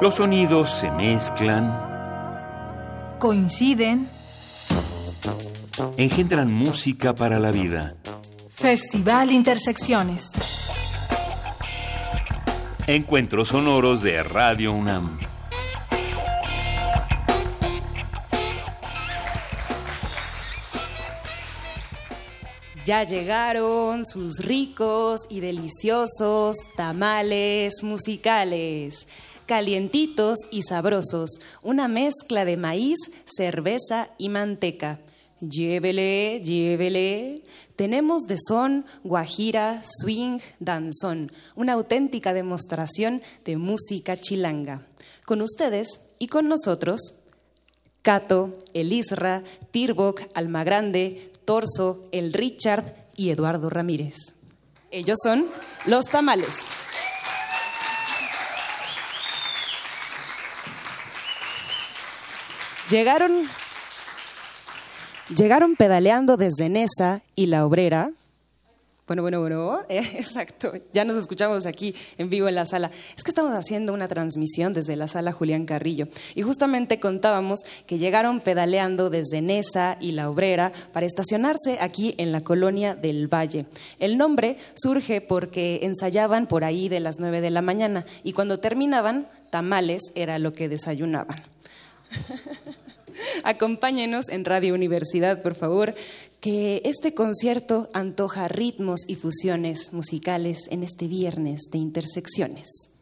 Los sonidos se mezclan, Coinciden. engendran música para la vida. Festival Intersecciones. Encuentros sonoros de Radio UNAM. Ya llegaron sus ricos y deliciosos tamales musicales, calientitos y sabrosos, una mezcla de maíz, cerveza y manteca. Llévele, llévele. Tenemos de son, guajira, swing, danzón, una auténtica demostración de música chilanga. Con ustedes y con nosotros, Cato, el Isra, Tirbok, Almagrande, Torso, el Richard y Eduardo Ramírez. Ellos son los tamales. Llegaron, llegaron pedaleando desde Nesa y La Obrera. Bueno, bueno, bueno, exacto. Ya nos escuchamos aquí en vivo en la sala. Es que estamos haciendo una transmisión desde la sala Julián Carrillo. Y justamente contábamos que llegaron pedaleando desde Nesa y La Obrera para estacionarse aquí en la colonia del Valle. El nombre surge porque ensayaban por ahí de las 9 de la mañana y cuando terminaban, tamales era lo que desayunaban. Acompáñenos en Radio Universidad, por favor, que este concierto antoja ritmos y fusiones musicales en este viernes de intersecciones.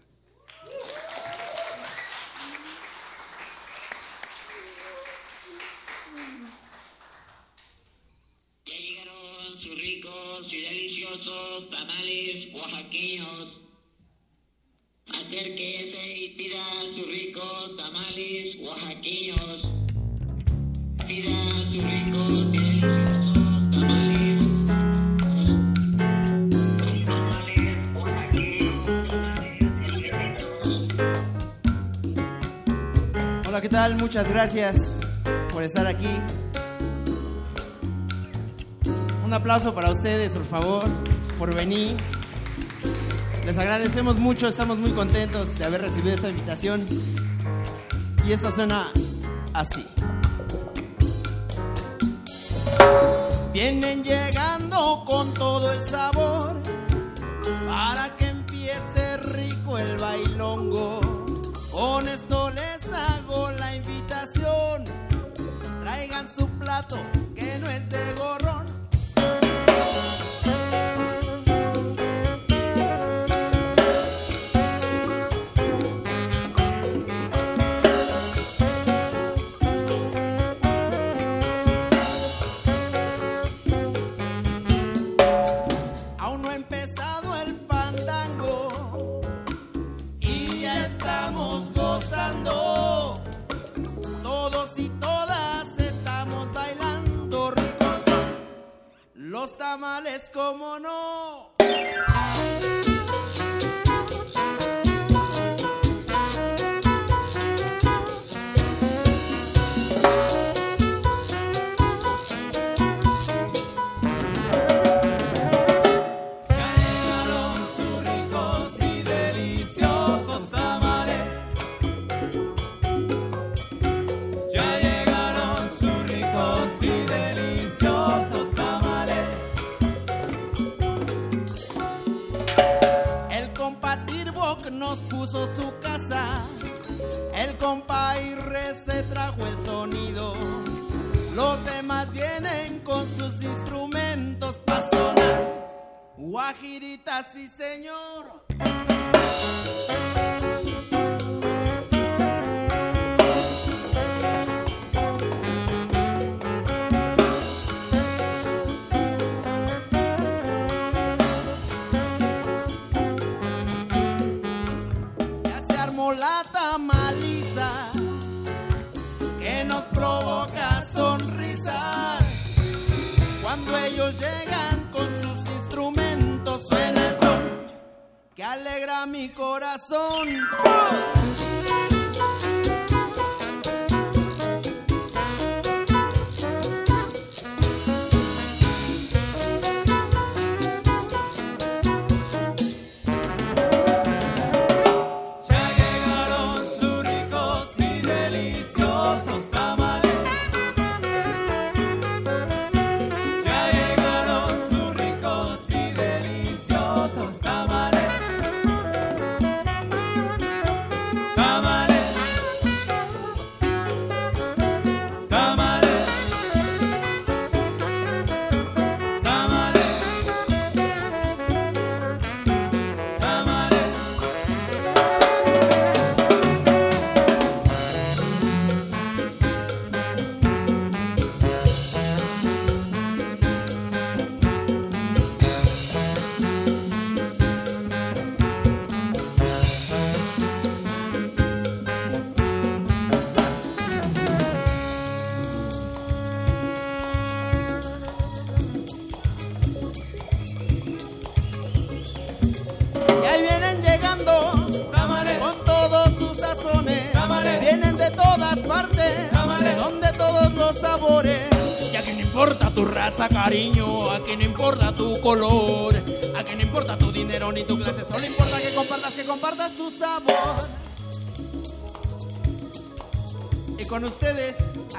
Muchas gracias por estar aquí. Un aplauso para ustedes, por favor, por venir. Les agradecemos mucho, estamos muy contentos de haber recibido esta invitación. Y esta suena así. Vienen llegando con todo el sabor para que empiece rico el bailongo.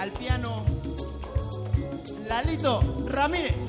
Al piano, Lalito Ramírez.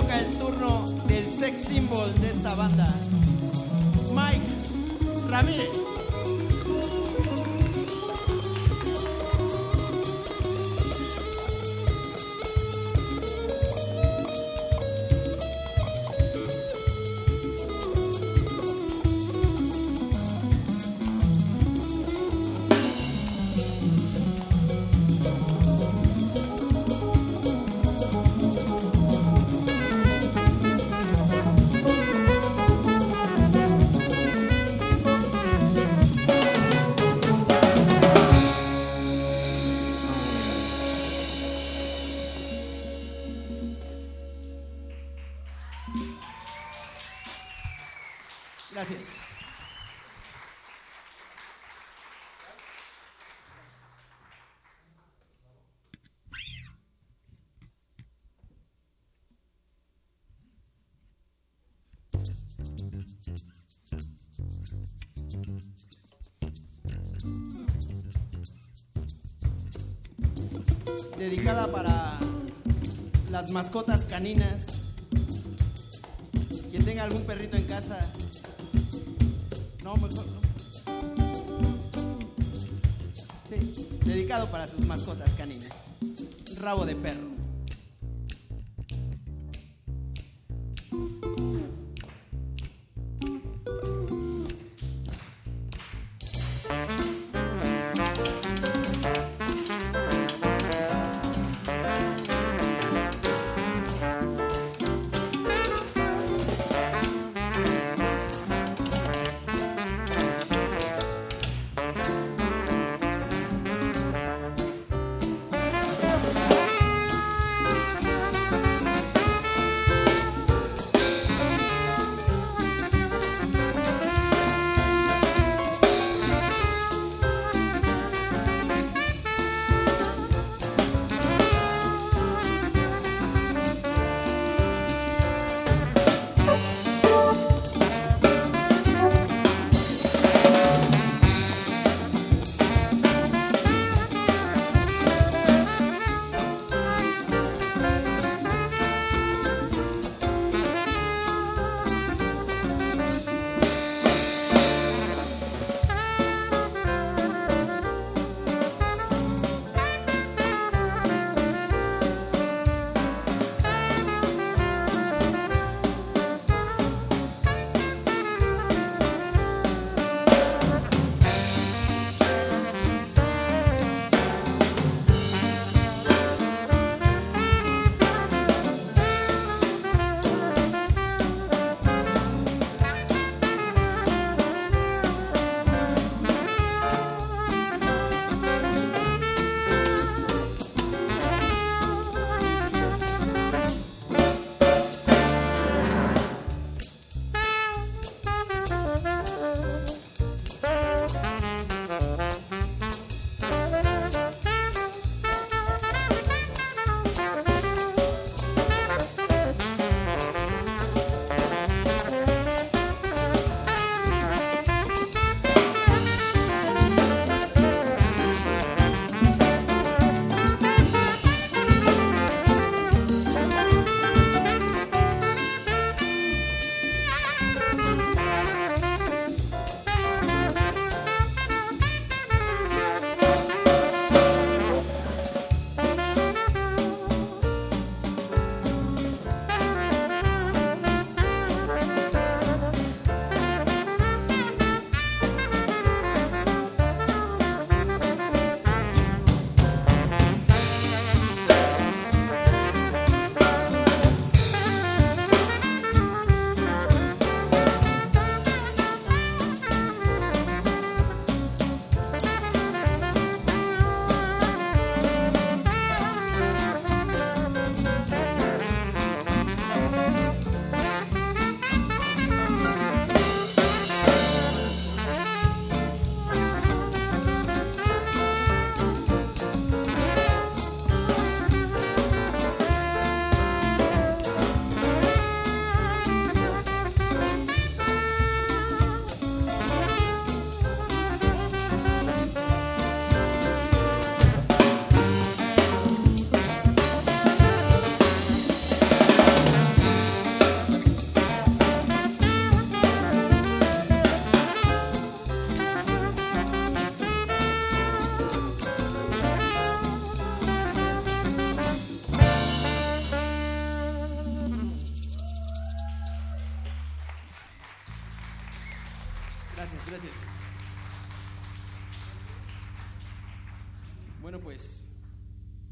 Toca el turno del sex symbol de esta banda, Mike Ramírez. Mascotas caninas. Quien tenga algún perrito en casa, no, mejor no. Sí, dedicado para sus mascotas caninas. Rabo de perro.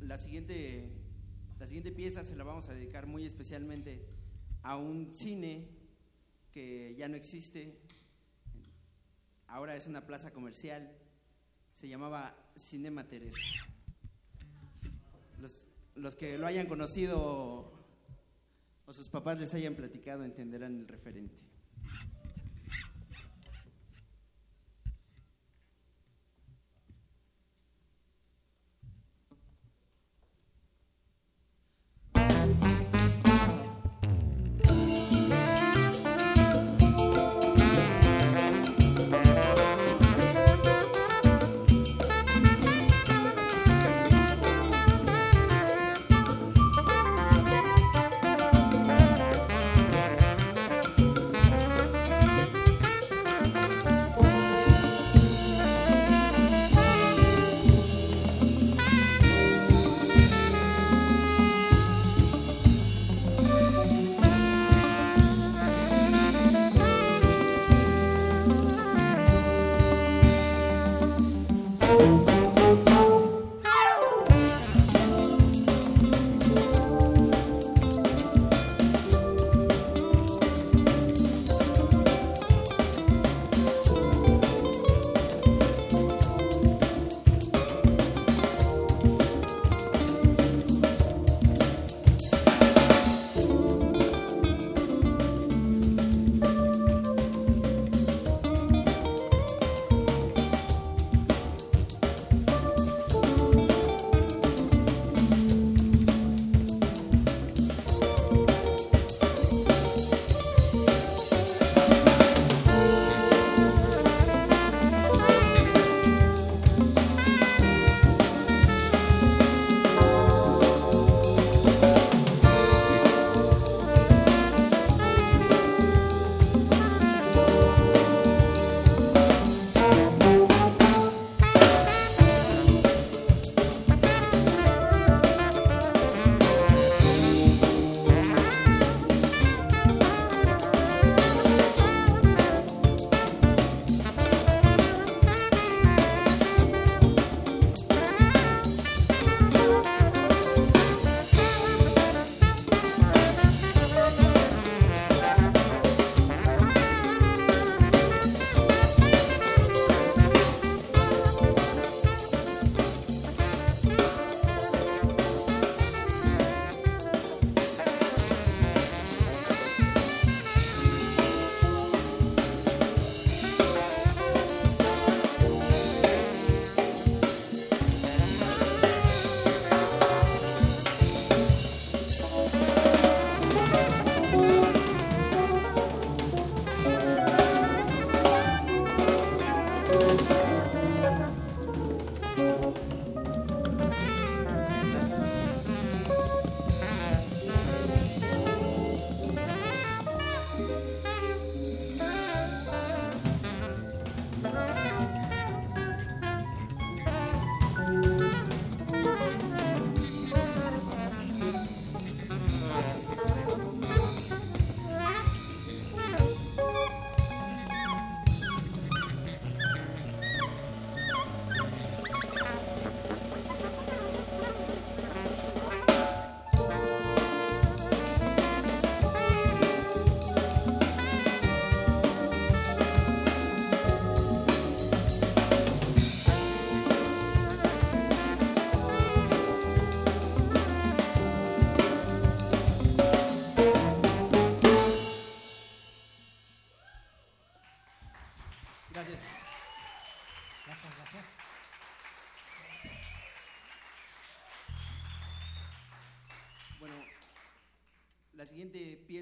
La siguiente, la siguiente pieza se la vamos a dedicar muy especialmente a un cine que ya no existe. Ahora es una plaza comercial. Se llamaba Cinema Teresa. Los, los que lo hayan conocido o sus papás les hayan platicado entenderán el referente.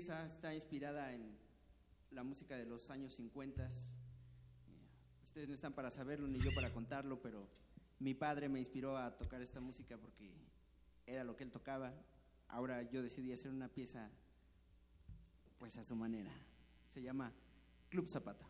Pieza está inspirada en la música de los años 50. Ustedes no están para saberlo ni yo para contarlo, pero mi padre me inspiró a tocar esta música porque era lo que él tocaba. Ahora yo decidí hacer una pieza pues a su manera. Se llama Club Zapata.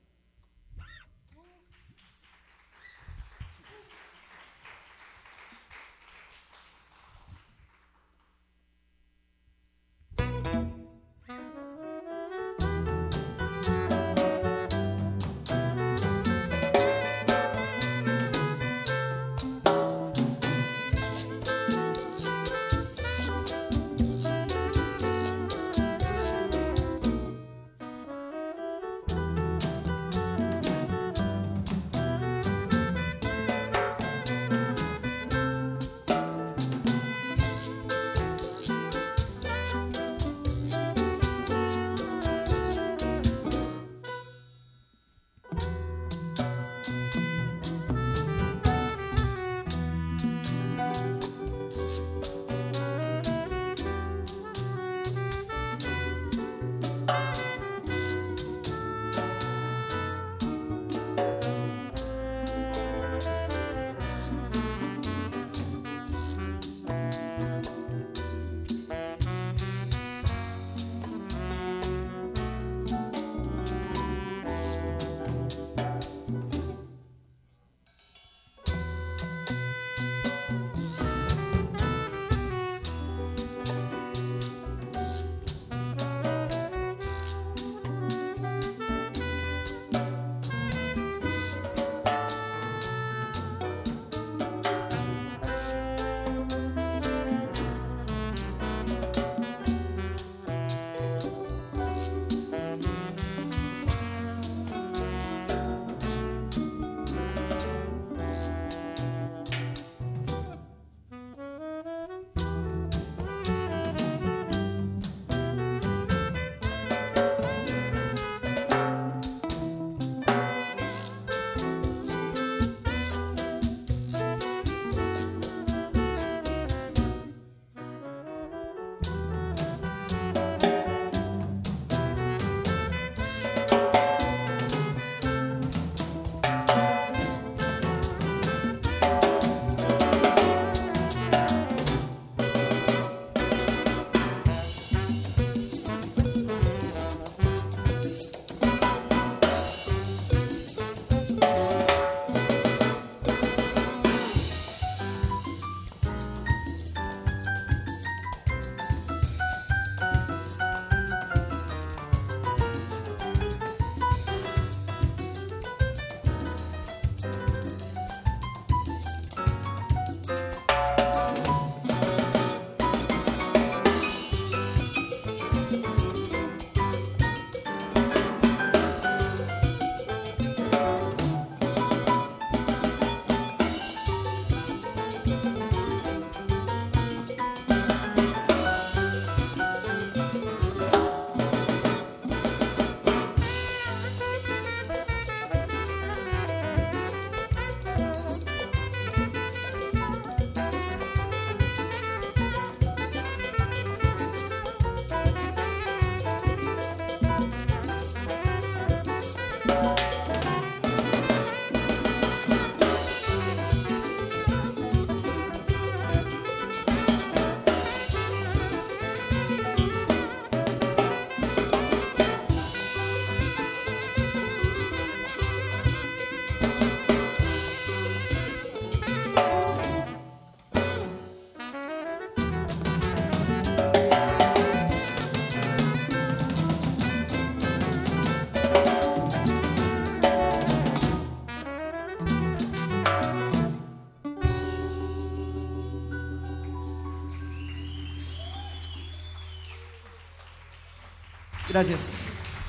Gracias,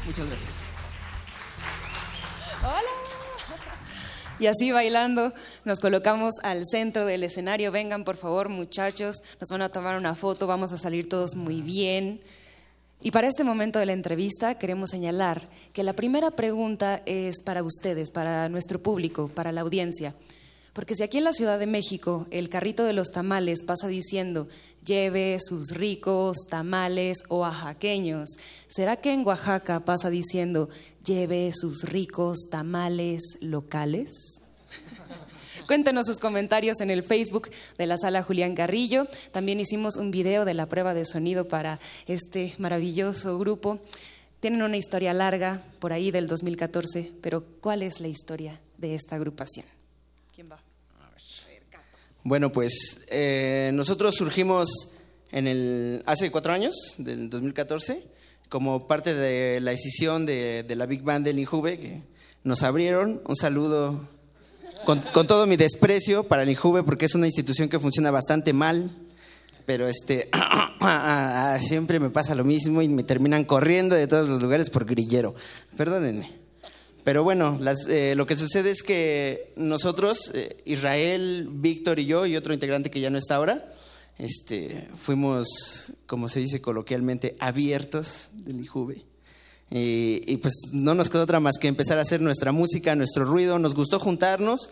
muchas gracias. Y así bailando nos colocamos al centro del escenario. Vengan por favor muchachos, nos van a tomar una foto, vamos a salir todos muy bien. Y para este momento de la entrevista queremos señalar que la primera pregunta es para ustedes, para nuestro público, para la audiencia. Porque si aquí en la Ciudad de México el carrito de los tamales pasa diciendo lleve sus ricos tamales oaxaqueños, ¿será que en Oaxaca pasa diciendo lleve sus ricos tamales locales? Cuéntenos sus comentarios en el Facebook de la sala Julián Carrillo. También hicimos un video de la prueba de sonido para este maravilloso grupo. Tienen una historia larga por ahí del 2014, pero ¿cuál es la historia de esta agrupación? ¿Quién va? Bueno, pues eh, nosotros surgimos en el, hace cuatro años, del 2014, como parte de la decisión de, de la Big Band del Injuve, que nos abrieron. Un saludo con, con todo mi desprecio para el Injuve, porque es una institución que funciona bastante mal, pero este, siempre me pasa lo mismo y me terminan corriendo de todos los lugares por grillero. Perdónenme. Pero bueno, las- eh, lo que sucede es que nosotros, eh, Israel, Víctor y yo, y otro integrante que ya no está ahora, este, fuimos, como se dice coloquialmente, abiertos del IJUVE. Y, y pues no nos quedó otra más que empezar a hacer nuestra música, nuestro ruido. Nos gustó juntarnos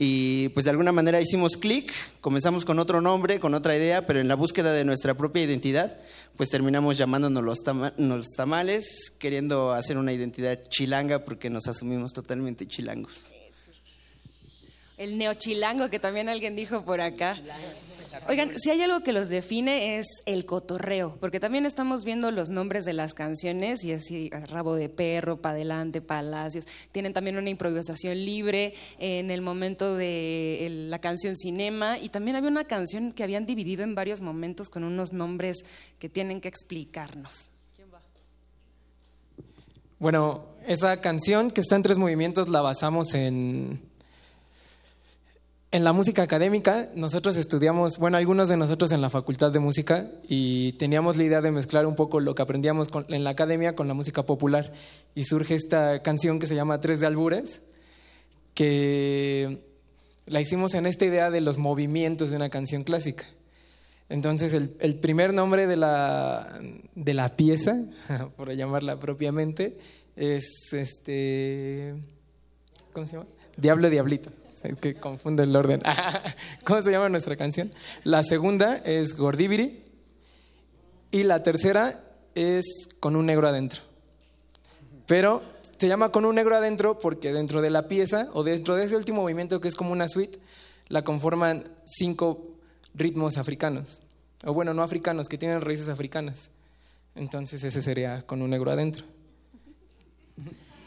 y pues de alguna manera hicimos clic, comenzamos con otro nombre, con otra idea, pero en la búsqueda de nuestra propia identidad, pues terminamos llamándonos los, tama- los tamales, queriendo hacer una identidad chilanga porque nos asumimos totalmente chilangos. El neochilango que también alguien dijo por acá. Oigan, si hay algo que los define es el cotorreo, porque también estamos viendo los nombres de las canciones y así, rabo de perro, pa' adelante, palacios. Tienen también una improvisación libre en el momento de la canción Cinema y también había una canción que habían dividido en varios momentos con unos nombres que tienen que explicarnos. Bueno, esa canción que está en tres movimientos la basamos en, en la música académica. Nosotros estudiamos, bueno, algunos de nosotros en la facultad de música y teníamos la idea de mezclar un poco lo que aprendíamos con- en la academia con la música popular. Y surge esta canción que se llama Tres de Albures, que la hicimos en esta idea de los movimientos de una canción clásica. Entonces, el, primer nombre de la, de la pieza, por llamarla propiamente, es este. ¿Cómo se llama? Diablo Diablito. Es que confunde el orden. ¿Cómo se llama nuestra canción? La segunda es Gordibiri. Y la tercera es Con un negro adentro. Pero se llama Con un negro adentro porque dentro de la pieza, o dentro de ese último movimiento que es como una suite, la conforman cinco ritmos africanos. O bueno, no africanos, que tienen raíces africanas. Entonces ese sería Con un negro adentro.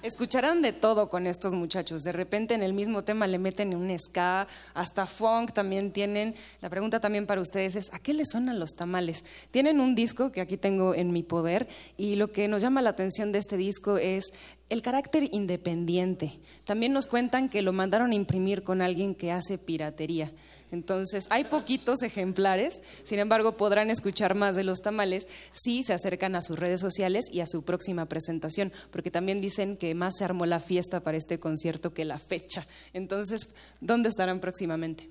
Escucharán de todo con estos muchachos. De repente en el mismo tema le meten un ska, hasta funk también tienen. La pregunta también para ustedes es, ¿a qué les suenan los tamales? Tienen un disco que aquí tengo en mi poder y lo que nos llama la atención de este disco es el carácter independiente. También nos cuentan que lo mandaron a imprimir con alguien que hace piratería. Entonces, hay poquitos ejemplares, sin embargo, podrán escuchar más de los tamales si se acercan a sus redes sociales y a su próxima presentación, porque también dicen que más se armó la fiesta para este concierto que la fecha. Entonces, ¿dónde estarán próximamente?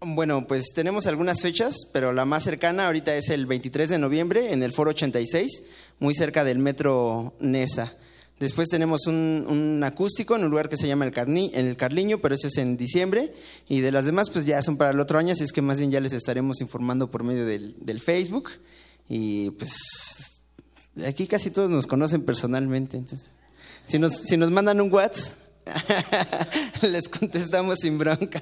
Bueno, pues tenemos algunas fechas, pero la más cercana ahorita es el 23 de noviembre en el Foro 86, muy cerca del metro Nesa. Después tenemos un, un acústico en un lugar que se llama el, Carni- el Carliño, pero ese es en diciembre. Y de las demás, pues ya son para el otro año, así es que más bien ya les estaremos informando por medio del, del Facebook. Y pues aquí casi todos nos conocen personalmente. Entonces, si nos, si nos mandan un WhatsApp, les contestamos sin bronca.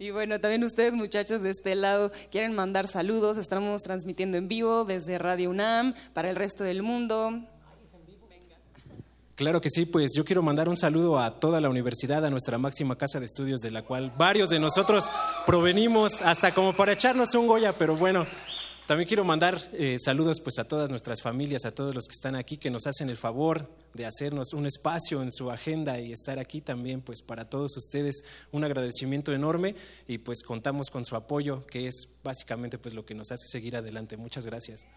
Y bueno, también ustedes muchachos de este lado quieren mandar saludos, estamos transmitiendo en vivo desde Radio UNAM para el resto del mundo. Claro que sí, pues yo quiero mandar un saludo a toda la universidad, a nuestra máxima casa de estudios, de la cual varios de nosotros provenimos, hasta como para echarnos un Goya, pero bueno, también quiero mandar eh, saludos pues a todas nuestras familias, a todos los que están aquí, que nos hacen el favor de hacernos un espacio en su agenda y estar aquí también, pues para todos ustedes un agradecimiento enorme y pues contamos con su apoyo, que es básicamente pues lo que nos hace seguir adelante. Muchas gracias.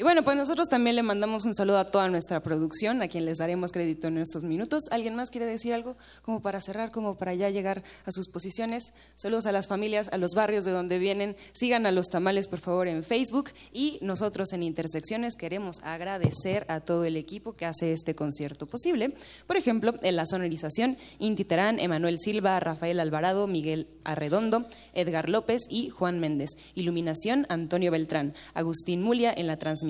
Y bueno, pues nosotros también le mandamos un saludo a toda nuestra producción, a quien les daremos crédito en estos minutos. ¿Alguien más quiere decir algo como para cerrar, como para ya llegar a sus posiciones? Saludos a las familias, a los barrios de donde vienen. Sigan a los tamales, por favor, en Facebook. Y nosotros en Intersecciones queremos agradecer a todo el equipo que hace este concierto posible. Por ejemplo, en la sonorización, Inti Terán, Emanuel Silva, Rafael Alvarado, Miguel Arredondo, Edgar López y Juan Méndez. Iluminación, Antonio Beltrán. Agustín Mulia en la transmisión.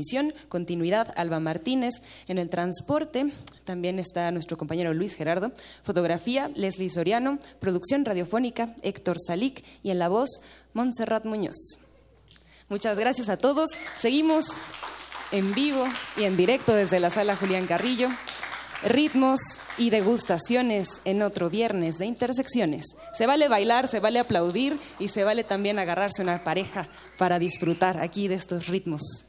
Continuidad, Alba Martínez. En el transporte también está nuestro compañero Luis Gerardo. Fotografía, Leslie Soriano. Producción radiofónica, Héctor Salic. Y en la voz, Montserrat Muñoz. Muchas gracias a todos. Seguimos en vivo y en directo desde la sala Julián Carrillo. Ritmos y degustaciones en otro viernes de intersecciones. Se vale bailar, se vale aplaudir y se vale también agarrarse una pareja para disfrutar aquí de estos ritmos.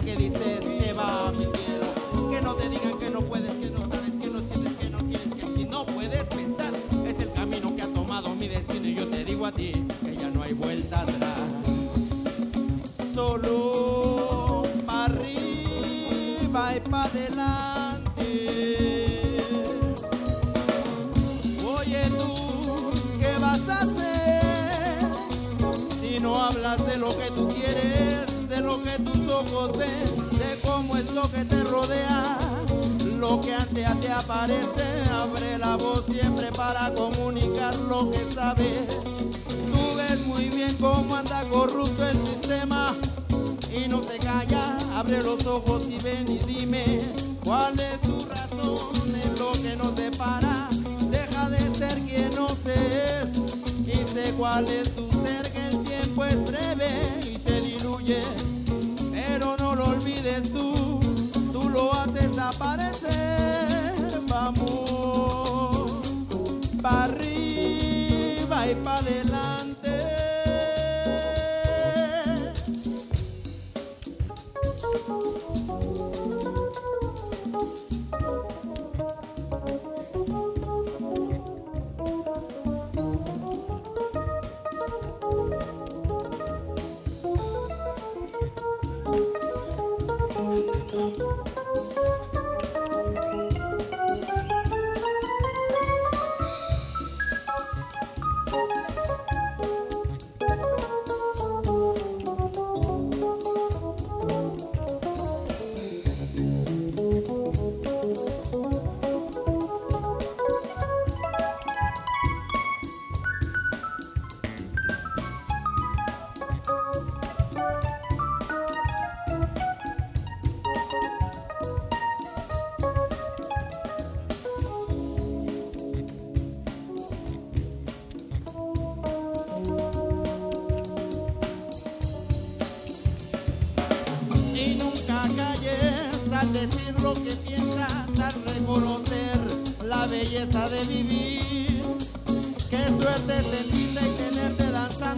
que voz siempre para comunicar lo que sabes. Tú ves muy bien cómo anda corrupto el sistema y no se calla, abre los ojos y ven y dime cuál es tu razón en lo que nos depara. Deja de ser quien no se es y sé cuál es tu ser, que el tiempo es breve y se diluye. Pero no lo olvides tú, tú lo haces aparecer. Vamos, pa' arriba y pa' adelante.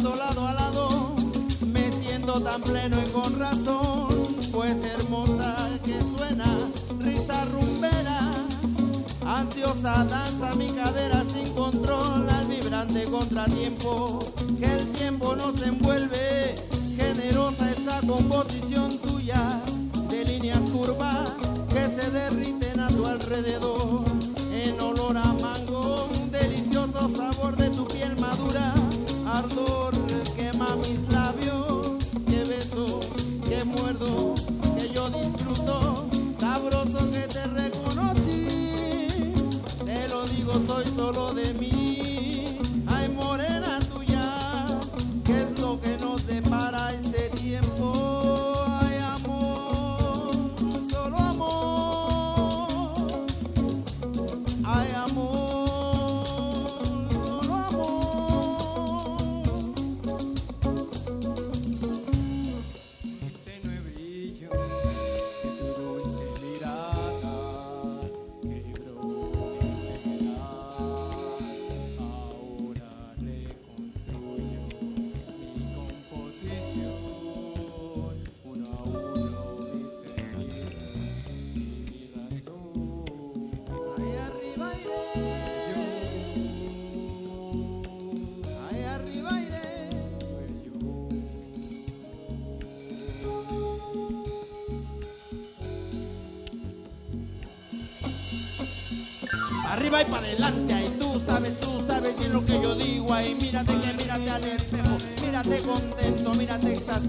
Lado a lado. Me siento tan pleno y con razón, pues hermosa que suena, risa rumbera. Ansiosa danza mi cadera sin control al vibrante contratiempo que el tiempo nos envuelve. Generosa esa composición tuya de líneas curvas que se derriten a tu alrededor. En olor a mango, un delicioso sabor de tu piel madura. Solo de mí.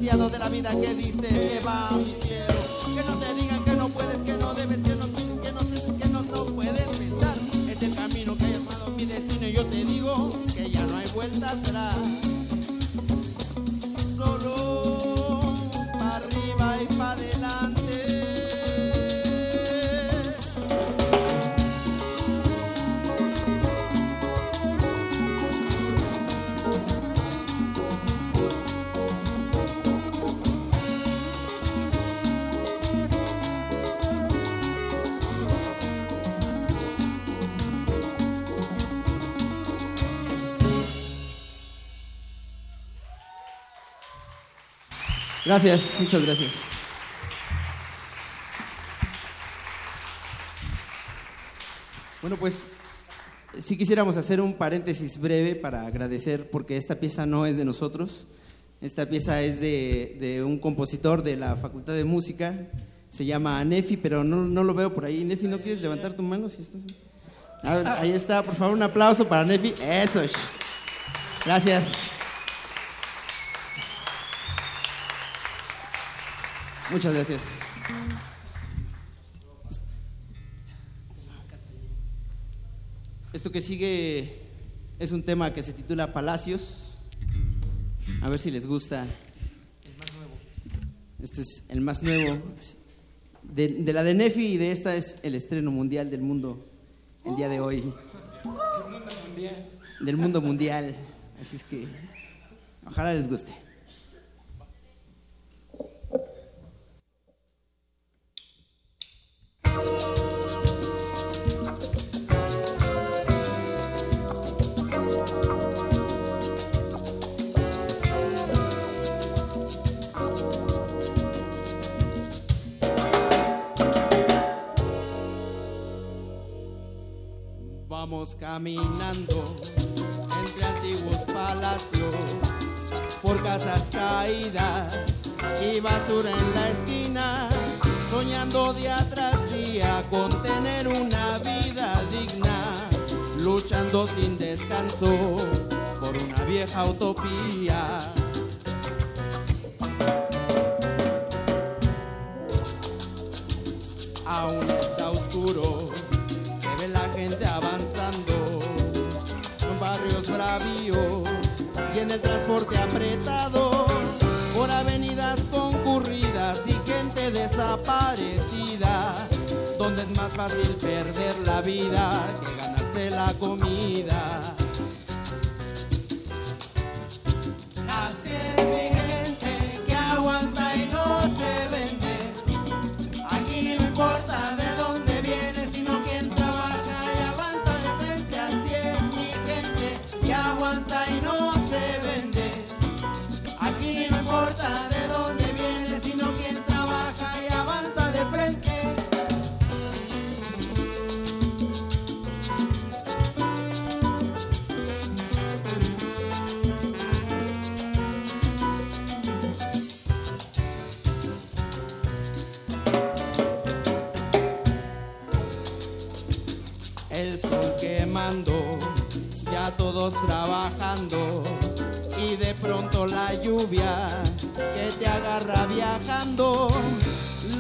De la vida que dices que va a mi cielo, que no te digan que no puedes, que no debes, que no, que no, que no, no puedes pensar, es el camino que ha llamado mi destino y yo te digo que ya no hay vuelta atrás, Gracias, muchas gracias. Bueno, pues sí quisiéramos hacer un paréntesis breve para agradecer porque esta pieza no es de nosotros. Esta pieza es de, un compositor de la Facultad de Música. Se llama Nefi, pero no, lo veo por ahí. Nefi, ¿no quieres levantar tu mano? Si estás... Ahí está, por favor, un aplauso para Nefi. Eso. Gracias. Muchas gracias. Esto que sigue es un tema que se titula Palacios. A ver si les gusta. Este es el más nuevo. De, de la de Nefi y de esta es el estreno mundial del mundo el día de hoy. Del mundo mundial. Así es que ojalá les guste. Caminando entre antiguos palacios, por casas caídas y basura en la esquina, soñando día tras día con tener una vida digna, luchando sin descanso por una vieja utopía. En el transporte apretado por avenidas concurridas y gente desaparecida donde es más fácil perder la vida que ganarse la comida. todos trabajando y de pronto la lluvia que te agarra viajando.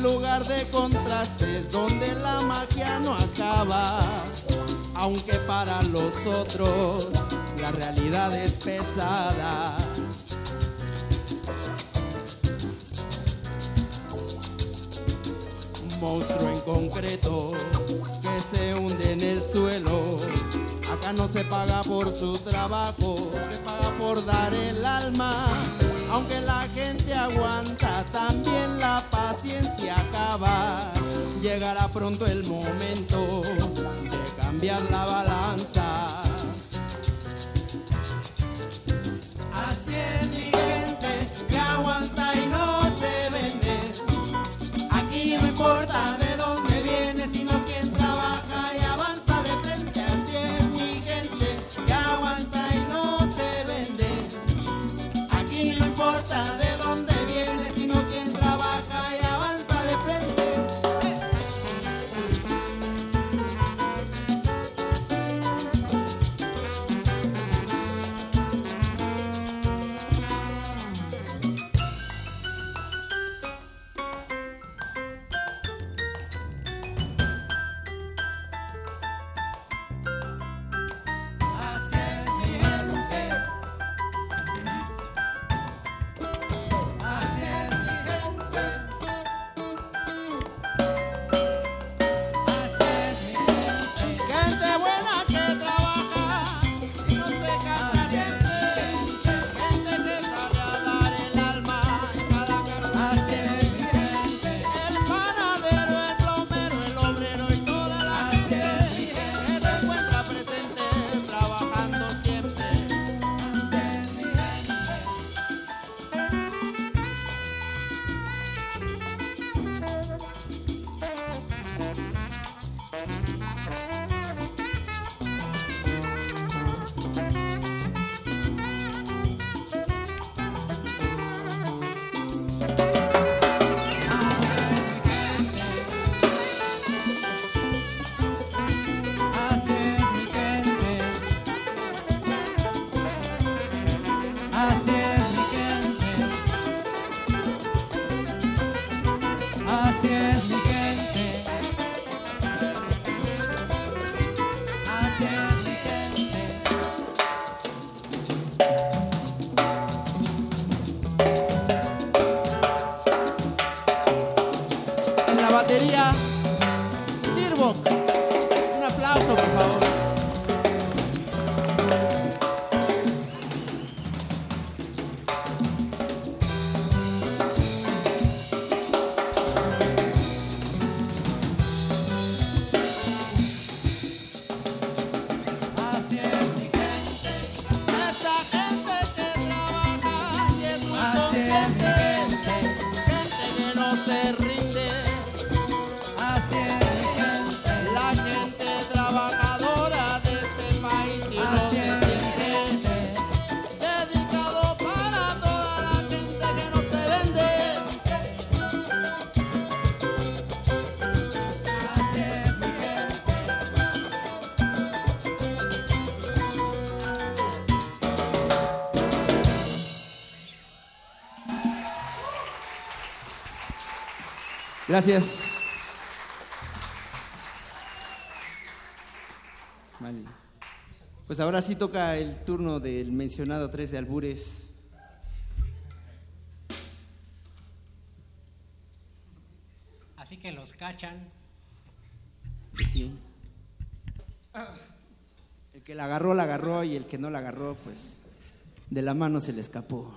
Lugar de contrastes donde la magia no acaba, aunque para los otros la realidad es pesada. Un monstruo en concreto que se hunde en el suelo Acá no se paga por su trabajo, se paga por dar el alma. Aunque la gente aguanta, también la paciencia acaba. Llegará pronto el momento de cambiar la balanza. Gracias. Pues ahora sí toca el turno del mencionado 3 de Albures. Así que los cachan. Sí. El que la agarró, la agarró y el que no la agarró, pues de la mano se le escapó.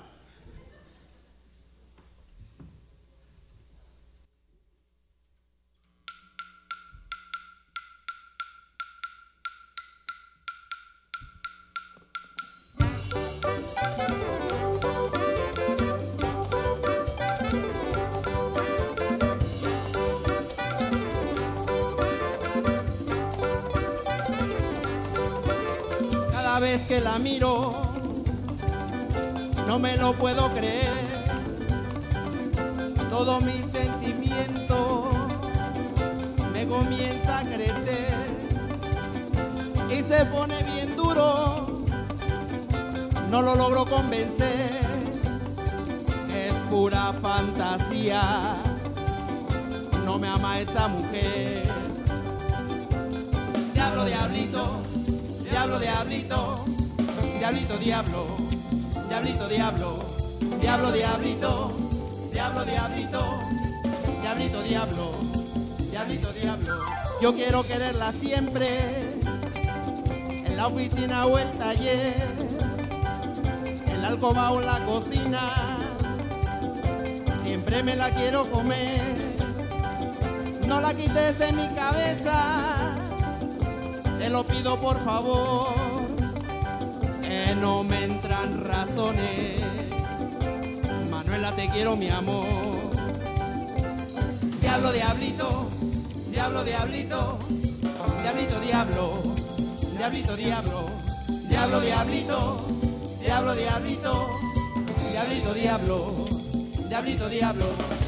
Yo quiero quererla siempre, en la oficina o el taller, en la alcoba o la cocina. Siempre me la quiero comer, no la quites de mi cabeza, te lo pido por favor, que no me entran razones. Manuela, te quiero mi amor. Diablo, diablito, diablo, diablito, diablito, diablo, diablito, diablo, diablo, diablito, diablo, diablito, diablito, diablo, diablito, diablo.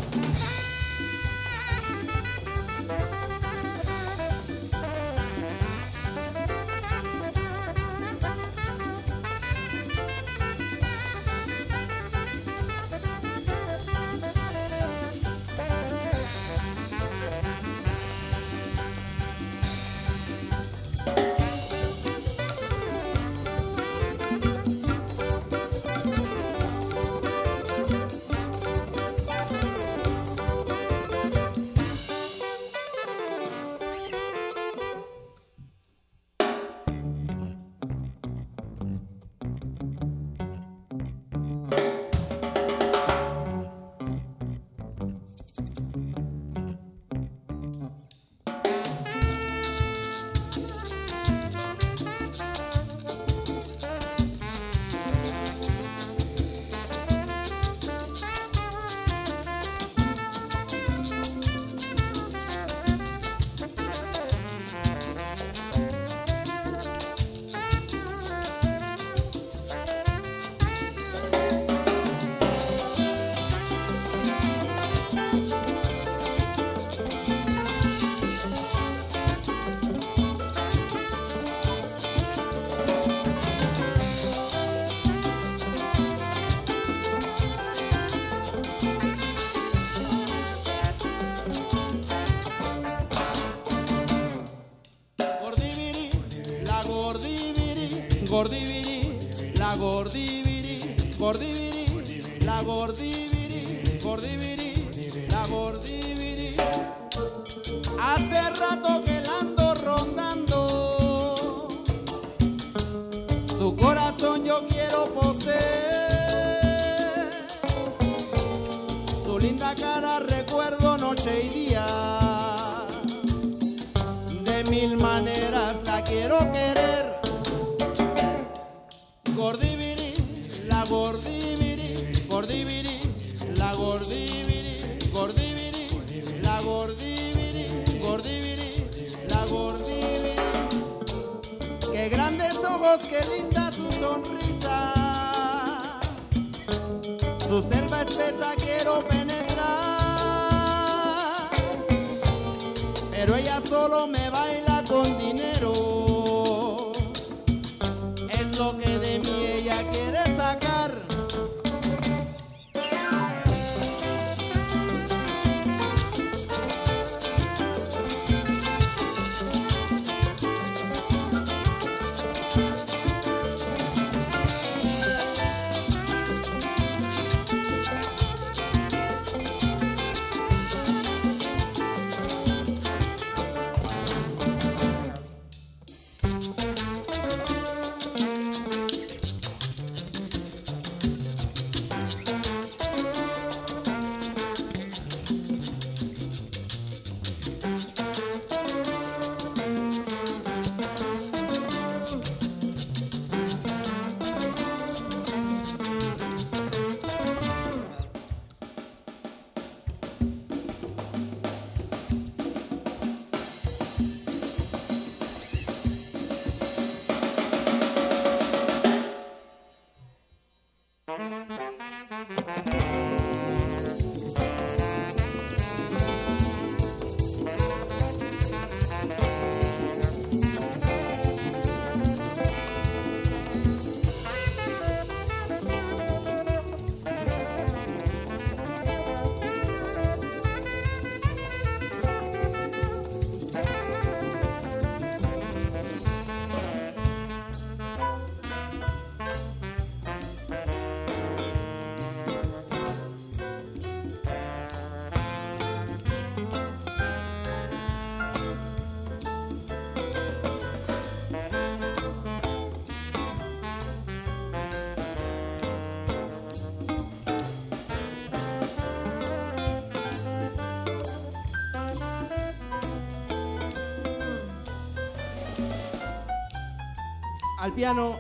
Piano,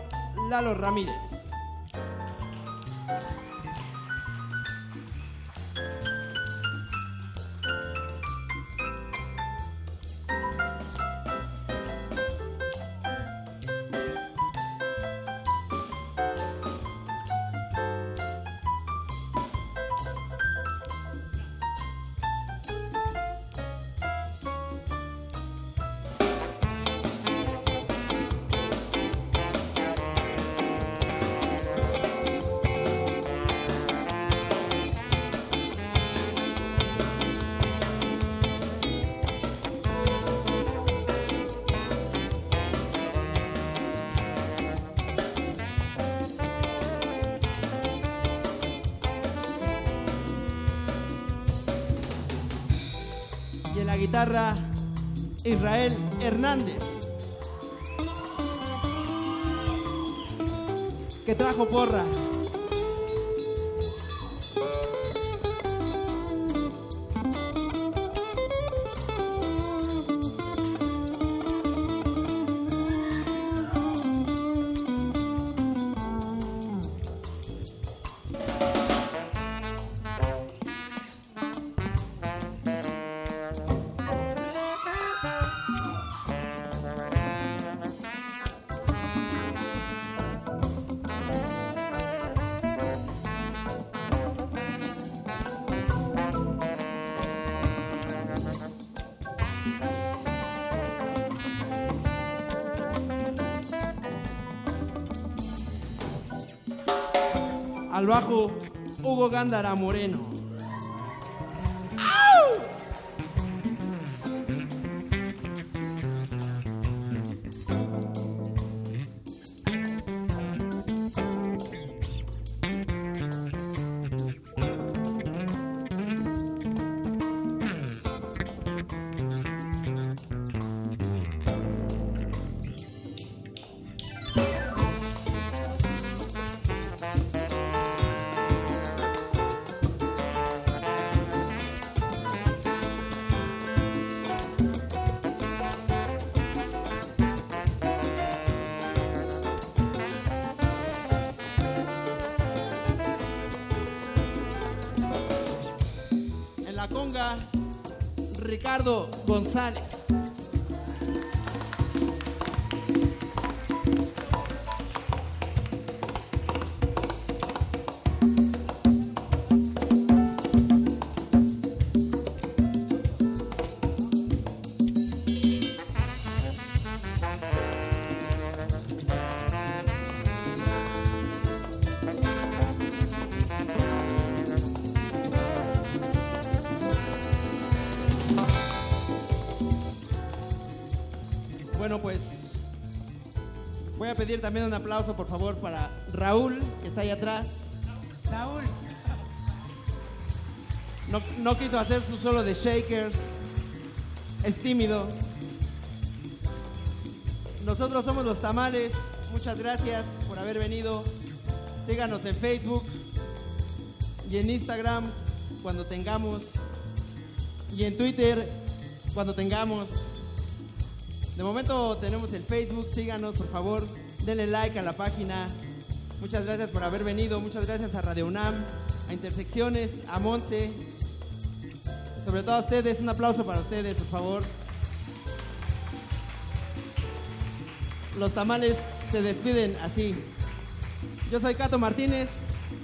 Lalo Ramírez. Israel Hernández. Que trajo porra. Gándara Moreno. Ricardo González. Pedir también un aplauso, por favor, para Raúl, que está ahí atrás. Saúl. No, no quiso hacer su solo de Shakers. Es tímido. Nosotros somos los tamales. Muchas gracias por haber venido. Síganos en Facebook y en Instagram cuando tengamos. Y en Twitter cuando tengamos. De momento tenemos el Facebook. Síganos, por favor. Denle like a la página. Muchas gracias por haber venido. Muchas gracias a Radio UNAM, a Intersecciones, a Monse. Sobre todo a ustedes. Un aplauso para ustedes, por favor. Los tamales se despiden así. Yo soy Cato Martínez.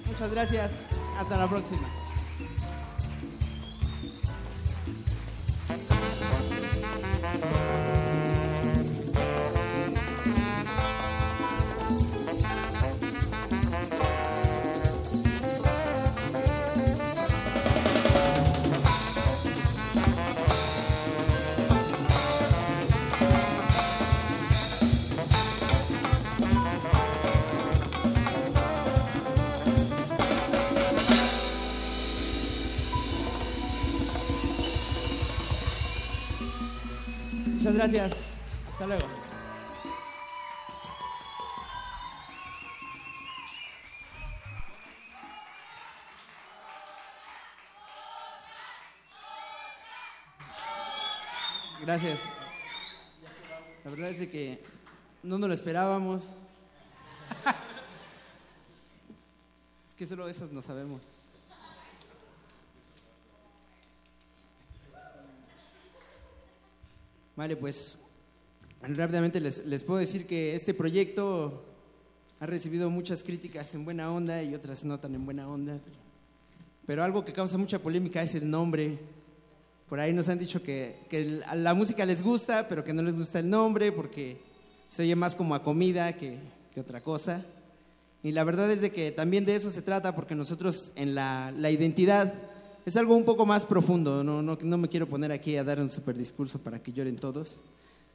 Muchas gracias. Hasta la próxima. Gracias. La verdad es de que No nos lo esperábamos. es que solo esas no sabemos. Vale, pues rápidamente les, les puedo decir que este proyecto ha recibido muchas críticas en buena onda y otras no tan en buena onda. Pero algo que causa mucha polémica es el nombre. Por ahí nos han dicho que, que la música les gusta, pero que no les gusta el nombre porque se oye más como a comida que, que otra cosa. Y la verdad es de que también de eso se trata porque nosotros en la, la identidad es algo un poco más profundo. No, no, no me quiero poner aquí a dar un super discurso para que lloren todos.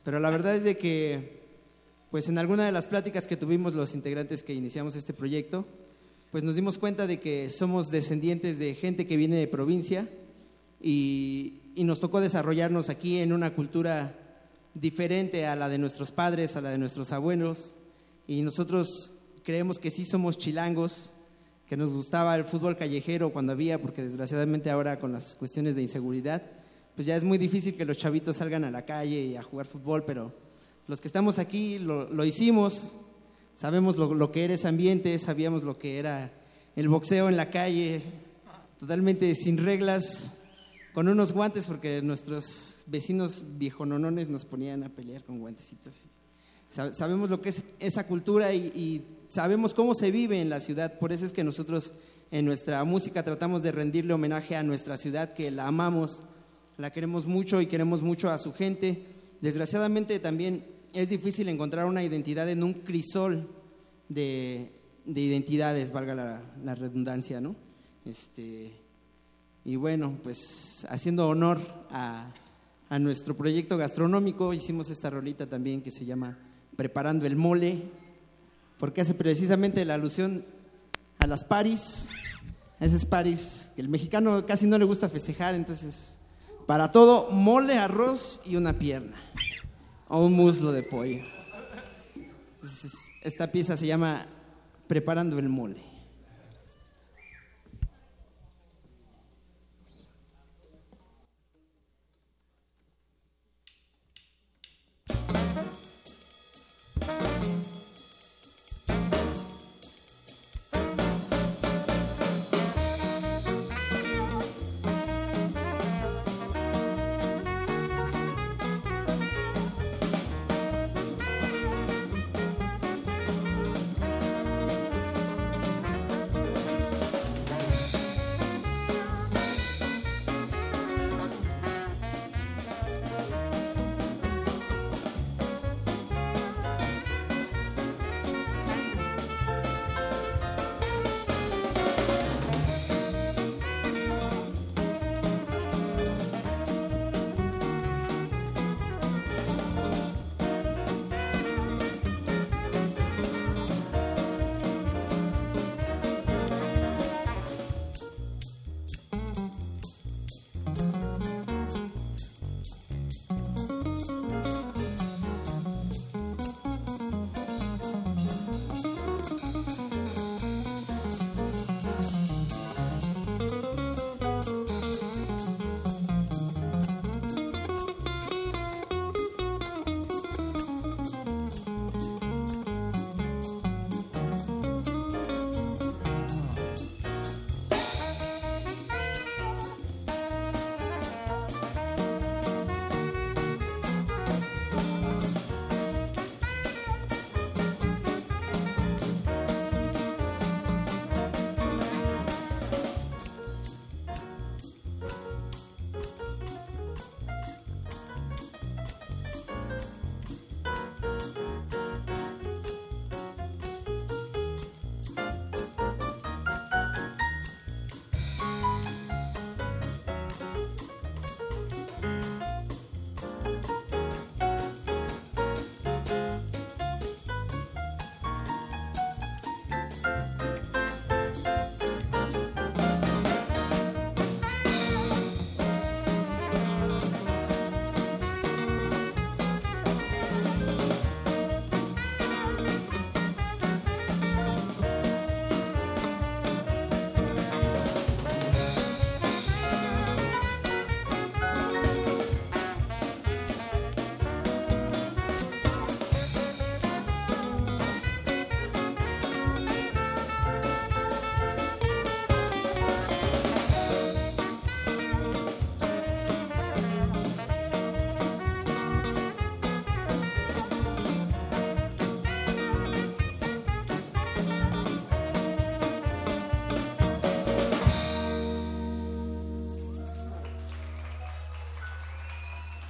Pero la verdad es de que, pues en alguna de las pláticas que tuvimos los integrantes que iniciamos este proyecto, pues nos dimos cuenta de que somos descendientes de gente que viene de provincia y, y nos tocó desarrollarnos aquí en una cultura diferente a la de nuestros padres, a la de nuestros abuelos. Y nosotros creemos que sí somos chilangos, que nos gustaba el fútbol callejero cuando había, porque desgraciadamente ahora con las cuestiones de inseguridad, pues ya es muy difícil que los chavitos salgan a la calle y a jugar fútbol, pero los que estamos aquí lo, lo hicimos, sabemos lo, lo que era ese ambiente, sabíamos lo que era el boxeo en la calle, totalmente sin reglas, con unos guantes, porque nuestros vecinos viejononones nos ponían a pelear con guantecitos. Sa- Sabemos lo que es esa cultura y, y sabemos cómo se vive en la ciudad. Por eso es que nosotros en nuestra música tratamos de rendirle homenaje a nuestra ciudad, que la amamos, la queremos mucho y queremos mucho a su gente. Desgraciadamente también es difícil encontrar una identidad en un crisol de, de identidades, valga la, la redundancia, ¿no? Este, y bueno, pues haciendo honor a, a nuestro proyecto gastronómico, hicimos esta rolita también que se llama Preparando el Mole, porque hace precisamente la alusión a las paris, a esas paris que el mexicano casi no le gusta festejar, entonces para todo mole, arroz y una pierna, o un muslo de pollo. Esta pieza se llama Preparando el Mole.